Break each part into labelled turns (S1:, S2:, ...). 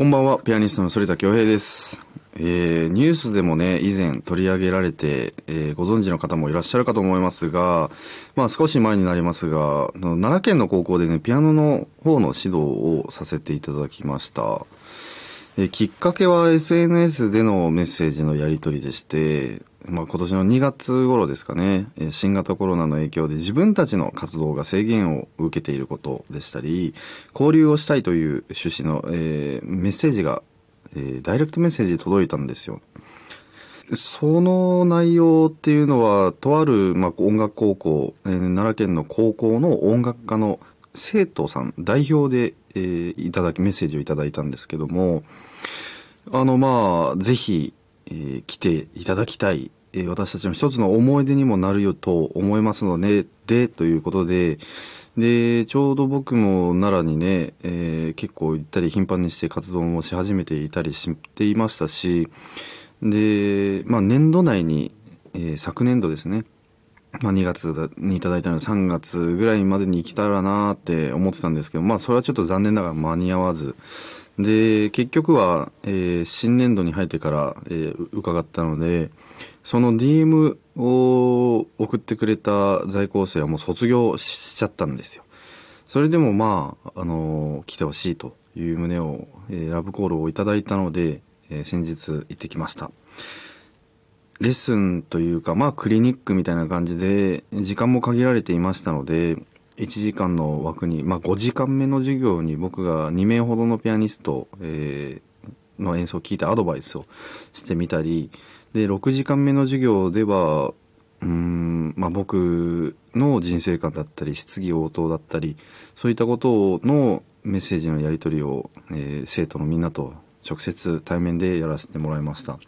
S1: こんばんは、ピアニストの反田恭平です。えー、ニュースでもね、以前取り上げられて、えーご存知の方もいらっしゃるかと思いますが、まあ少し前になりますが、奈良県の高校でね、ピアノの方の指導をさせていただきました。えーきっかけは SNS でのメッセージのやり取りでして、まあ、今年の2月頃ですかね、え新型コロナの影響で自分たちの活動が制限を受けていることでしたり、交流をしたいという趣旨の、えーメッセージが、えーダイレクトメッセージで届いたんですよ。その内容っていうのは、とある、まあ、音楽高校、えー奈良県の高校の音楽科の生徒さん、代表で、えーいただき、メッセージをいただいたんですけども、あの、まあ、ぜひ、えー来ていただきたい、えー私たちの一つの思い出にもなるよと思いますので、で、ということで、で、ちょうど僕も奈良にね、えー結構行ったり頻繁にして活動もし始めていたりしていましたし、で、まあ年度内に、えー昨年度ですね、まあ、2月にいただいたので3月ぐらいまでに来たらなって思ってたんですけど、まあそれはちょっと残念ながら間に合わず、で、結局は、えー新年度に入ってから、えー伺ったので、その DM を送ってくれた在校生はもう卒業しちゃったんですよ。それでもまあ、あの来てほしいという旨を、えーラブコールをいただいたので、えー先日行ってきました。レッスンというか、まあクリニックみたいな感じで、時間も限られていましたので、1時間の枠に、まあ5時間目の授業に僕が2名ほどのピアニスト、えーの演奏を聞いてアドバイスをしてみたり、で、6時間目の授業では、うん、まあ僕の人生観だったり、質疑応答だったり、そういったことのメッセージのやり取りを、えー生徒のみんなと直接対面でやらせてもらいました。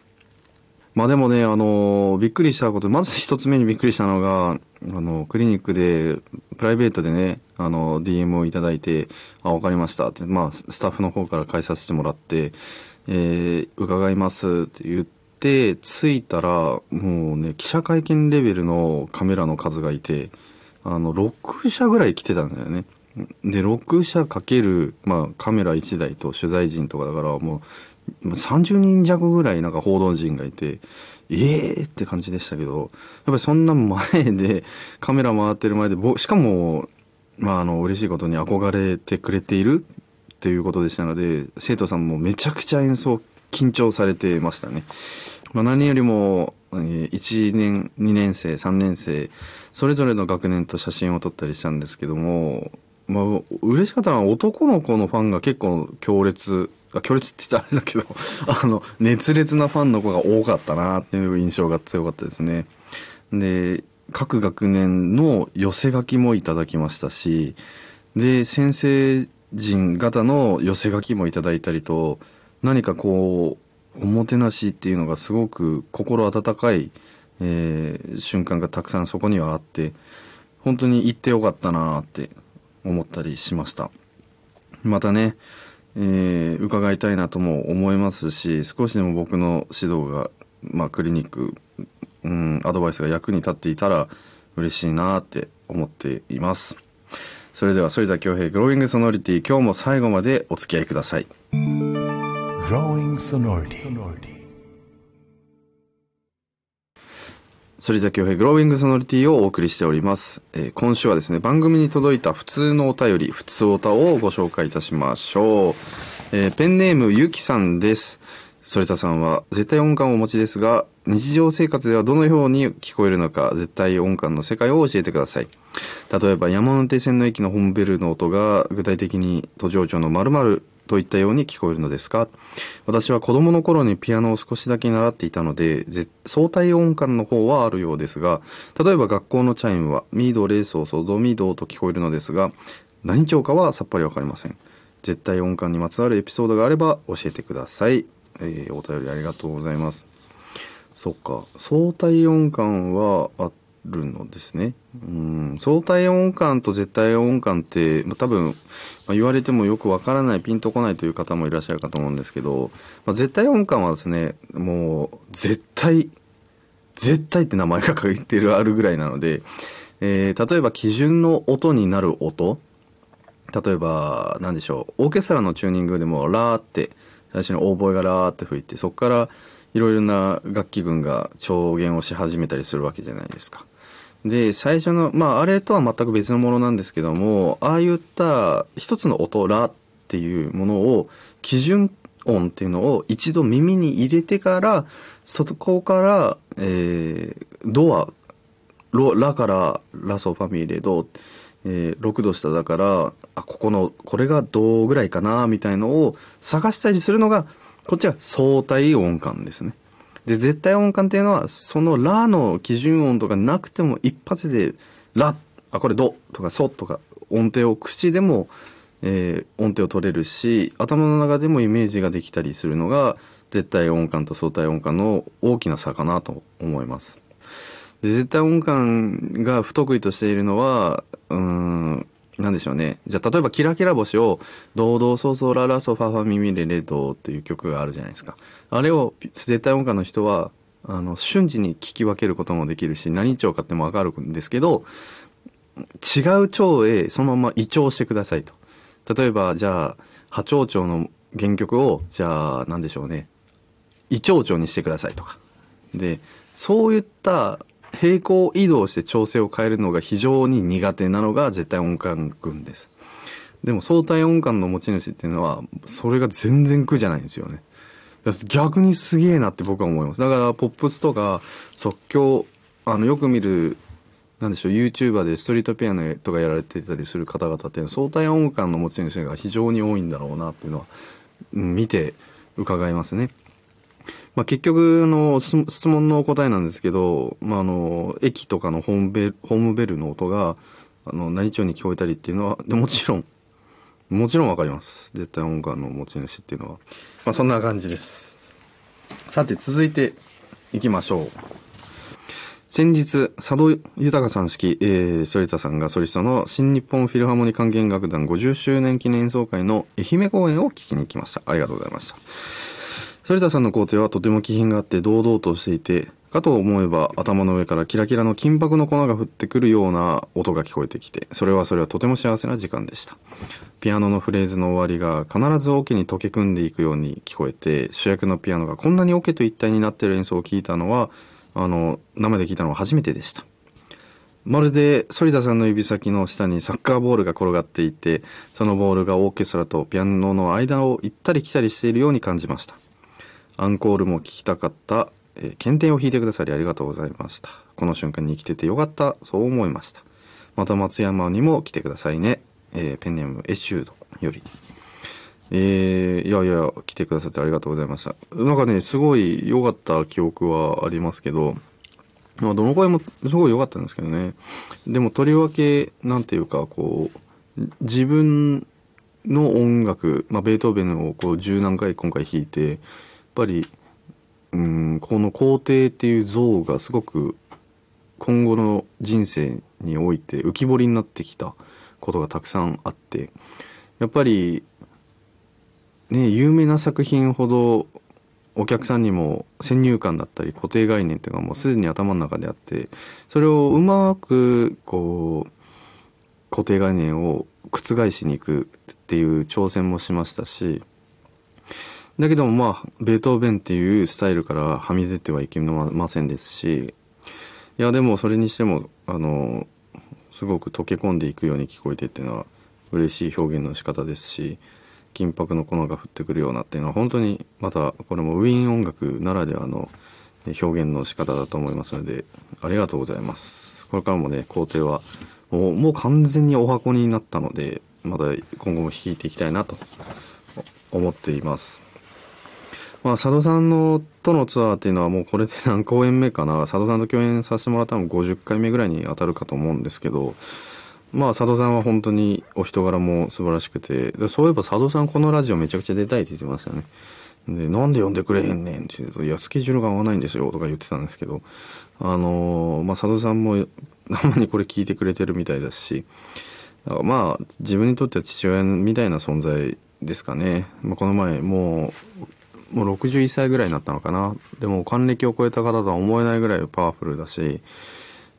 S1: まあでもね、あの、びっくりしたこと、まず一つ目にびっくりしたのが、あの、クリニックで、プライベートでね、あの、DM をいただいて、あ、わかりましたって、まあ、スタッフの方から返させてもらって、えー伺いますって言って、着いたら、もうね、記者会見レベルのカメラの数がいて、あの、6社ぐらい来てたんだよね。で、6社かける、まあ、カメラ1台と取材陣とかだから、もう30人弱ぐらいなんか報道陣がいて、ええー、って感じでしたけど、やっぱりそんな前で、カメラ回ってる前で、しかも、まあ、あの、嬉しいことに憧れてくれているっていうことでしたので、生徒さんもめちゃくちゃ演奏緊張されてましたね。まあ、何よりも、1年、2年生、3年生、それぞれの学年と写真を撮ったりしたんですけども、まあ、嬉しかったのは男の子のファンが結構強烈、強烈って言ったらあれだけど、あの、熱烈なファンの子が多かったなっていう印象が強かったですね。で、各学年の寄せ書きもいただきましたし、で、先生陣方の寄せ書きもいただいたりと、何かこう、おもてなしっていうのがすごく心温かい、えー瞬間がたくさんそこにはあって、本当に行ってよかったなって思ったりしました。またね、えー伺いたいなとも思いますし、少しでも僕の指導が、まあ、クリニック、うん、アドバイスが役に立っていたら嬉しいなって思っています。それでは、反田恭平グローイングソノリティ、今日も最後までお付き合いください。
S2: Growing Sonority.
S1: 反田恭平グローイングソノリティをお送りしております。えー今週はですね、番組に届いた普通のお便り、普通おたをご紹介いたしましょう。えーペンネームゆきさんです。反田さんは絶対音感をお持ちですが、日常生活ではどのように聞こえるのか、絶対音感の世界を教えてください。例えば山手線の駅のホームベルの音が具体的に途上町の〇〇といったように聞こえるのですか？私は子供の頃にピアノを少しだけ習っていたので、相対音感の方はあるようですが、例えば学校のチャイムはミード、レーソー、ソドミードと聞こえるのですが、何調かはさっぱりわかりません。絶対音感にまつわるエピソードがあれば教えてください。えーお便りありがとうございます。そっか、相対音感はあるのですね。うん、相対音感と絶対音感って、まあ多分、まあ言われてもよくわからない、ピンとこないという方もいらっしゃるかと思うんですけど、まあ、絶対音感はですね、もう、絶対、絶対って名前が書いてるあるぐらいなので、えー例えば基準の音になる音、例えば、何でしょう、オーケストラのチューニングでも、ラーって、最初にオーボエがラーって吹いてそこからいろいろな楽器群が調弦をし始めたりするわけじゃないですか。で最初のまああれとは全く別のものなんですけどもああいった一つの音「ラ」っていうものを基準音っていうのを一度耳に入れてからそこから、えードアロラからラソファミレド、えー6度下だからあここのこれがどぐらいかなみたいのを探したりするのがこっちは相対音感ですね。で絶対音感っていうのはそのラの基準音とかなくても一発でラあこれドとかソとか音程を口でも、えー音程を取れるし頭の中でもイメージができたりするのが絶対音感と相対音感の大きな差かなと思います。で絶対音感が不得意としているのはうんなんでしょうね。じゃあ例えば「キラキラ星」を「ドードーソーソーララソファファミミレレドー」っていう曲があるじゃないですか。あれを絶対音感の人はあの瞬時に聞き分けることもできるし何調かっても分かるんですけど違う調へそのまま移調してくださいと。例えばじゃあ波長調の原曲をじゃあ何でしょうね。胃腸調にしてくださいとか。でそういった平行移動して調整を変えるのが非常に苦手なのが絶対音感群です。でも相対音感の持ち主っていうのはそれが全然苦じゃないんですよね。逆にすげえなって僕は思います。だからポップスとか即興あのよく見るなんでしょう YouTuber でストリートピアノとかやられてたりする方々って相対音感の持ち主が非常に多いんだろうなっていうのは、見て伺いますね。まあ、結局の質問の答えなんですけど、まあ、あの駅とかのホームベルホームベルの音があの何調に聞こえたりっていうのはでもちろんもちろんわかります。絶対音感の持ち主っていうのは、まあ、そんな感じです。さて続いていきましょう。先日佐渡豊さん式、えー、反田さんがソリストの新日本フィルハーモニー管弦楽団50周年記念演奏会の愛媛公演を聞きに来ました。ありがとうございました。反田さんの工程はとても気品があって堂々としていてかと思えば頭の上からキラキラの金箔の粉が降ってくるような音が聞こえてきてそれはそれはとても幸せな時間でした。ピアノのフレーズの終わりが必ずオケに溶け込んでいくように聞こえて主役のピアノがこんなにオケと一体になっている演奏を聞いたのはあの生で聞いたのは初めてでした。まるで反田さんの指先の下にサッカーボールが転がっていてそのボールがオーケストラとピアノの間を行ったり来たりしているように感じました。アンコールも聞きたかった、えー検定を弾いてくださりありがとうございました。この瞬間に生きててよかったそう思いました。また松山にも来てくださいね、えーペンネームエチュードより。えーいやいや来てくださってありがとうございました。なんかねすごい良かった記憶はありますけどまどの声もすごい良かったんですけどね。でもとりわけなんていうかこう自分の音楽、まあ、ベートーベンをこう十何回今回弾いてぱりうんこの皇帝っていう像がすごく今後の人生において浮き彫りになってきたことがたくさんあってやっぱりね有名な作品ほどお客さんにも先入観だったり固定概念っていうのがもうすでに頭の中であってそれをうまくこう固定概念を覆しに行くっていう挑戦もしましたしだけどもまあベートーベンっていうスタイルからはみ出てはいけませんですしいやでもそれにしてもあのすごく溶け込んでいくように聞こえてっていうのは嬉しい表現の仕方ですし金箔の粉が降ってくるようなっていうのは本当にまたこれもウィーン音楽ならではの表現の仕方だと思いますのでありがとうございます。これからもね工程はもうもう完全にお箱になったのでまた今後も弾いていきたいなと思っています。まあ佐渡さんのとのツアーっていうのはもうこれで何公演目かな。佐渡さんと共演させてもらったのも50回目ぐらいに当たるかと思うんですけど。まあ佐渡さんは本当にお人柄も素晴らしくて。そういえば佐渡さんこのラジオめちゃくちゃ出たいって言ってましたね。でなんで呼んでくれへんねんって言うと「いやスケジュールが合わないんですよ」とか言ってたんですけど。あのーまあ佐渡さんもたまにこれ聞いてくれてるみたいですし。だまあ自分にとっては父親みたいな存在ですかね、まあ、この前もうもう61歳ぐらいになったのかな。でも還暦を超えた方とは思えないぐらいパワフルだし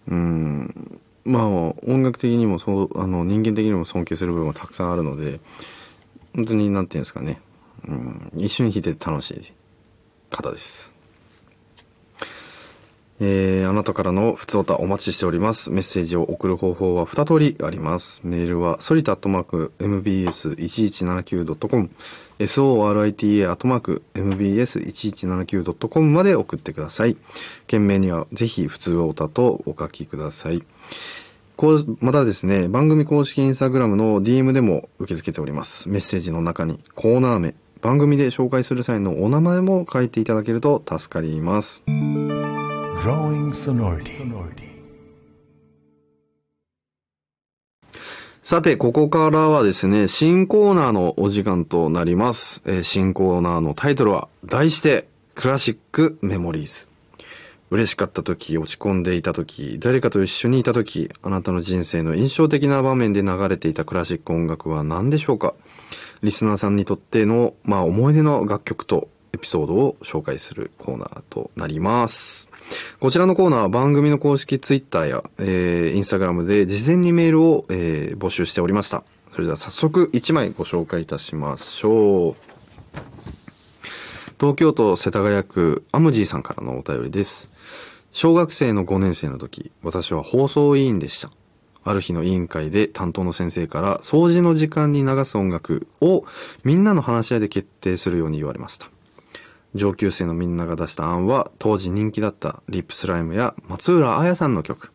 S1: うん。まあ音楽的にもそうあの人間的にも尊敬する部分はたくさんあるので本当になんて言うんですかね。うん、一緒に弾いて楽しい方です。えー、あなたからの普通お歌お待ちしております。メッセージを送る方法は2通りあります。メールは、ソリタットマーク mbs1179.com、sorita アットマーク mbs1179.com まで送ってください。件名にはぜひ普通お歌とお書きください。こう、またですね、番組公式インスタグラムの DM でも受け付けております。メッセージの中にコーナー名、番組で紹介する際のお名前も書いていただけると助かります。
S2: Drawing Sonority.
S1: さて、ここからはですね、新コーナーのお時間となります。え新コーナーのタイトルは、題して、クラシックメモリーズ。嬉しかった時、落ち込んでいた時、誰かと一緒にいた時、あなたの人生の印象的な場面で流れていたクラシック音楽は何でしょうか？リスナーさんにとっての、まあ、思い出の楽曲とエピソードを紹介するコーナーとなります。こちらのコーナーは番組の公式ツイッターや、えー、インスタグラムで事前にメールを、えー募集しておりました。それでは早速1枚ご紹介いたしましょう。東京都世田谷区アムジーさんからのお便りです。小学生の5年生の時、私は放送委員でした。ある日の委員会で担当の先生から掃除の時間に流す音楽をみんなの話し合いで決定するように言われました。上級生のみんなが出した案は当時人気だったリップスライムや松浦彩さんの曲。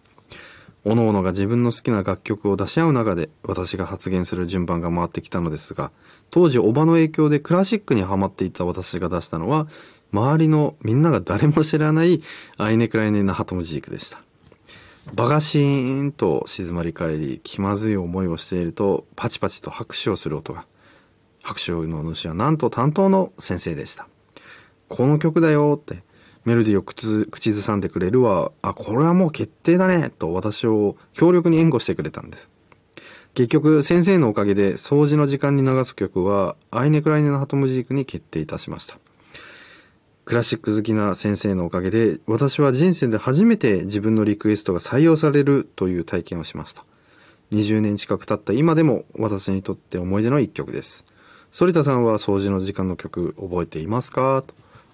S1: 各々が自分の好きな楽曲を出し合う中で私が発言する順番が回ってきたのですが、当時おばの影響でクラシックにハマっていた私が出したのは、周りのみんなが誰も知らないアイネクライネ・ナハトムジークでした。場がシーンと静まり返り、気まずい思いをしていると、パチパチと拍手をする音が。拍手の主はなんと担当の先生でした。この曲だよって、メロディーを口口ずさんでくれるわ。あ、これはもう決定だねと私を強力に援護してくれたんです。結局、先生のおかげで掃除の時間に流す曲は、アイネクライネのハトムジークに決定いたしました。クラシック好きな先生のおかげで、私は人生で初めて自分のリクエストが採用されるという体験をしました。20年近く経った今でも私にとって思い出の一曲です。反田さんは掃除の時間の曲覚えていますか？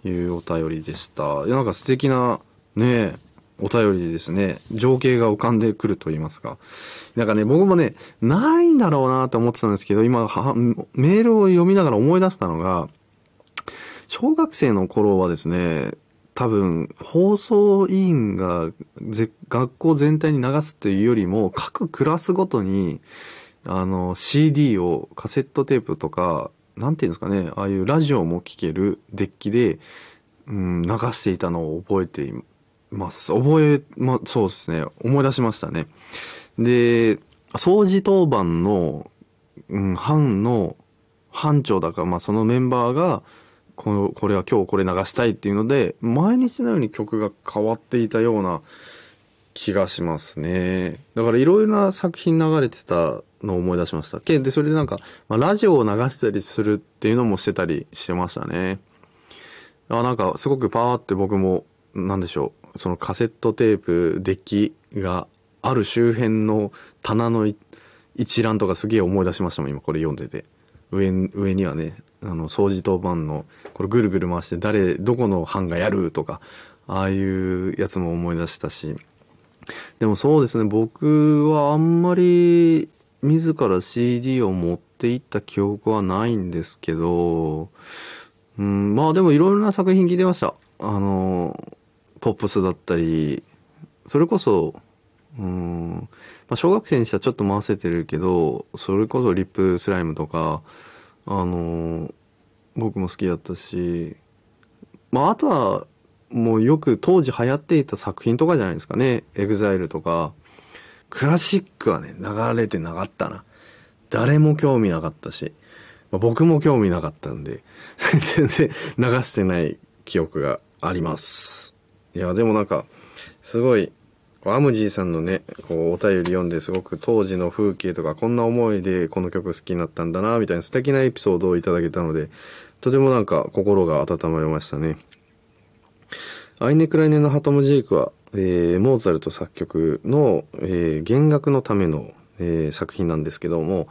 S1: いうお便りでした。いやなんか素敵なね、お便りですね。情景が浮かんでくると言いますか。なんかね、僕もね、ないんだろうなと思ってたんですけど、今は、メールを読みながら思い出したのが、小学生の頃はですね、多分、放送委員がぜ学校全体に流すっていうよりも、各クラスごとに、あの、CD を、カセットテープとか、なんていうんですかね、ああいうラジオも聴けるデッキで、うん、流していたのを覚えています。覚え、ま、そうですね、思い出しましたね。で、掃除当番の、うん、班の班長だか、まあ、そのメンバーが、この、これは今日これ流したいっていうので、毎日のように曲が変わっていたような気がしますね。だからいろいろな作品流れてたのを思い出しました。けで、それでなんか、まあ、ラジオを流したりするっていうのもしてたりしてましたね。あ、なんかすごくパワーって僕も、なんでしょう、そのカセットテープ、デッキがある周辺の棚の一覧とかすげえ思い出しましたもん、今これ読んでて。上に上にはね、あの、掃除当番の、これぐるぐる回して誰、どこの班がやるとか、ああいうやつも思い出したし。でもそうですね、僕はあんまり自ら CD を持っていった記憶はないんですけど、うん、まあでもいろいろな作品聞いてました。あの、ポップスだったり、それこそ、うん、まあ、小学生にしてはちょっと回せてるけど、それこそリップスライムとか、あの、僕も好きだったし、まああとは、もうよく当時流行っていた作品とかじゃないですかね。エグザイルとか。クラシックはね、流れてなかったな。誰も興味なかったし、まあ、僕も興味なかったんで、全然流してない記憶があります。いや、でもなんか、すごい、エムジーさんのね、こうお便り読んですごく当時の風景とかこんな思いでこの曲好きになったんだな、みたいな素敵なエピソードをいただけたので、とてもなんか心が温まりましたね。アイネ・クライネのハトムジークは、えーモーツァルト作曲の、えー弦楽のための、えー作品なんですけども、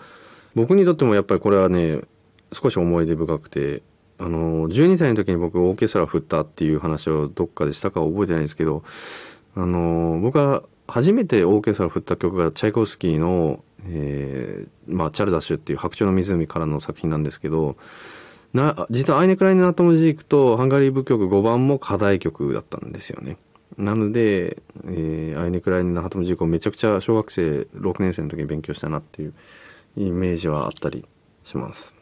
S1: 僕にとってもやっぱりこれはね、少し思い出深くて、あの、12歳の時に僕オーケストラ振ったっていう話をどっかでしたか覚えてないんですけど、あの、僕は初めてオーケストラ振った曲がチャイコフスキーの、えー、まあ、チャルダッシュっていう白鳥の湖からの作品なんですけど、な、実はアイネクライネ・ナトムジークとハンガリー舞曲5番も課題曲だったんですよね。なので、えー、アイネクライネ・ナトムジークをめちゃくちゃ小学生6年生の時に勉強したなっていうイメージはあったりします。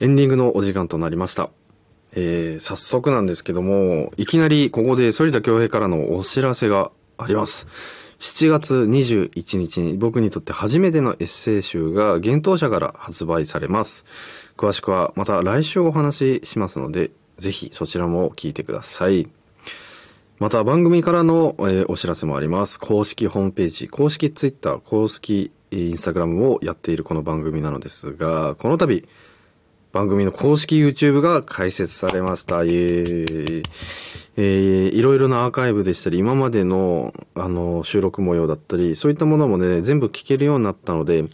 S1: エンディングのお時間となりました。えー、早速なんですけども、いきなりここで反田恭平からのお知らせがあります。7月21日に僕にとって初めてのエッセイ集が幻冬舎から発売されます。詳しくはまた来週お話ししますので、ぜひそちらも聞いてください。また番組からの、えーお知らせもあります。公式ホームページ、公式ツイッター、公式えーインスタグラムをやっているこの番組なのですが、この度、番組の公式 YouTube が開設されました。イエー。えーいろいろなアーカイブでしたり、今までの、あの、収録模様だったり、そういったものもね、全部聞けるようになったので、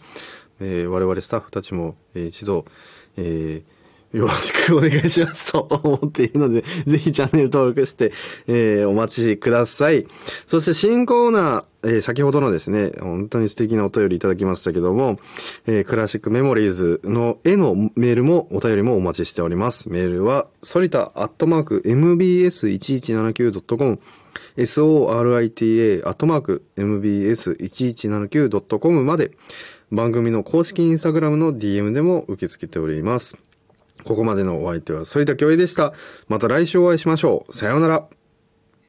S1: えー我々スタッフたちも、えー一度、えーよろしくお願いしますと思っているので、ぜひチャンネル登録して、えーお待ちください。そして新コーナー、えー先ほどのですね、本当に素敵なお便りいただきましたけども、えークラシックメモリーズの絵のメールもお便りもお待ちしております。メールは、ソリタアットマーク mbs1179.com sorita アットマーク mbs1179.com まで番組の公式インスタグラムの DM でも受け付けております。ここまでのお相手は反田恭平でした。また来週お会いしましょう。さようなら。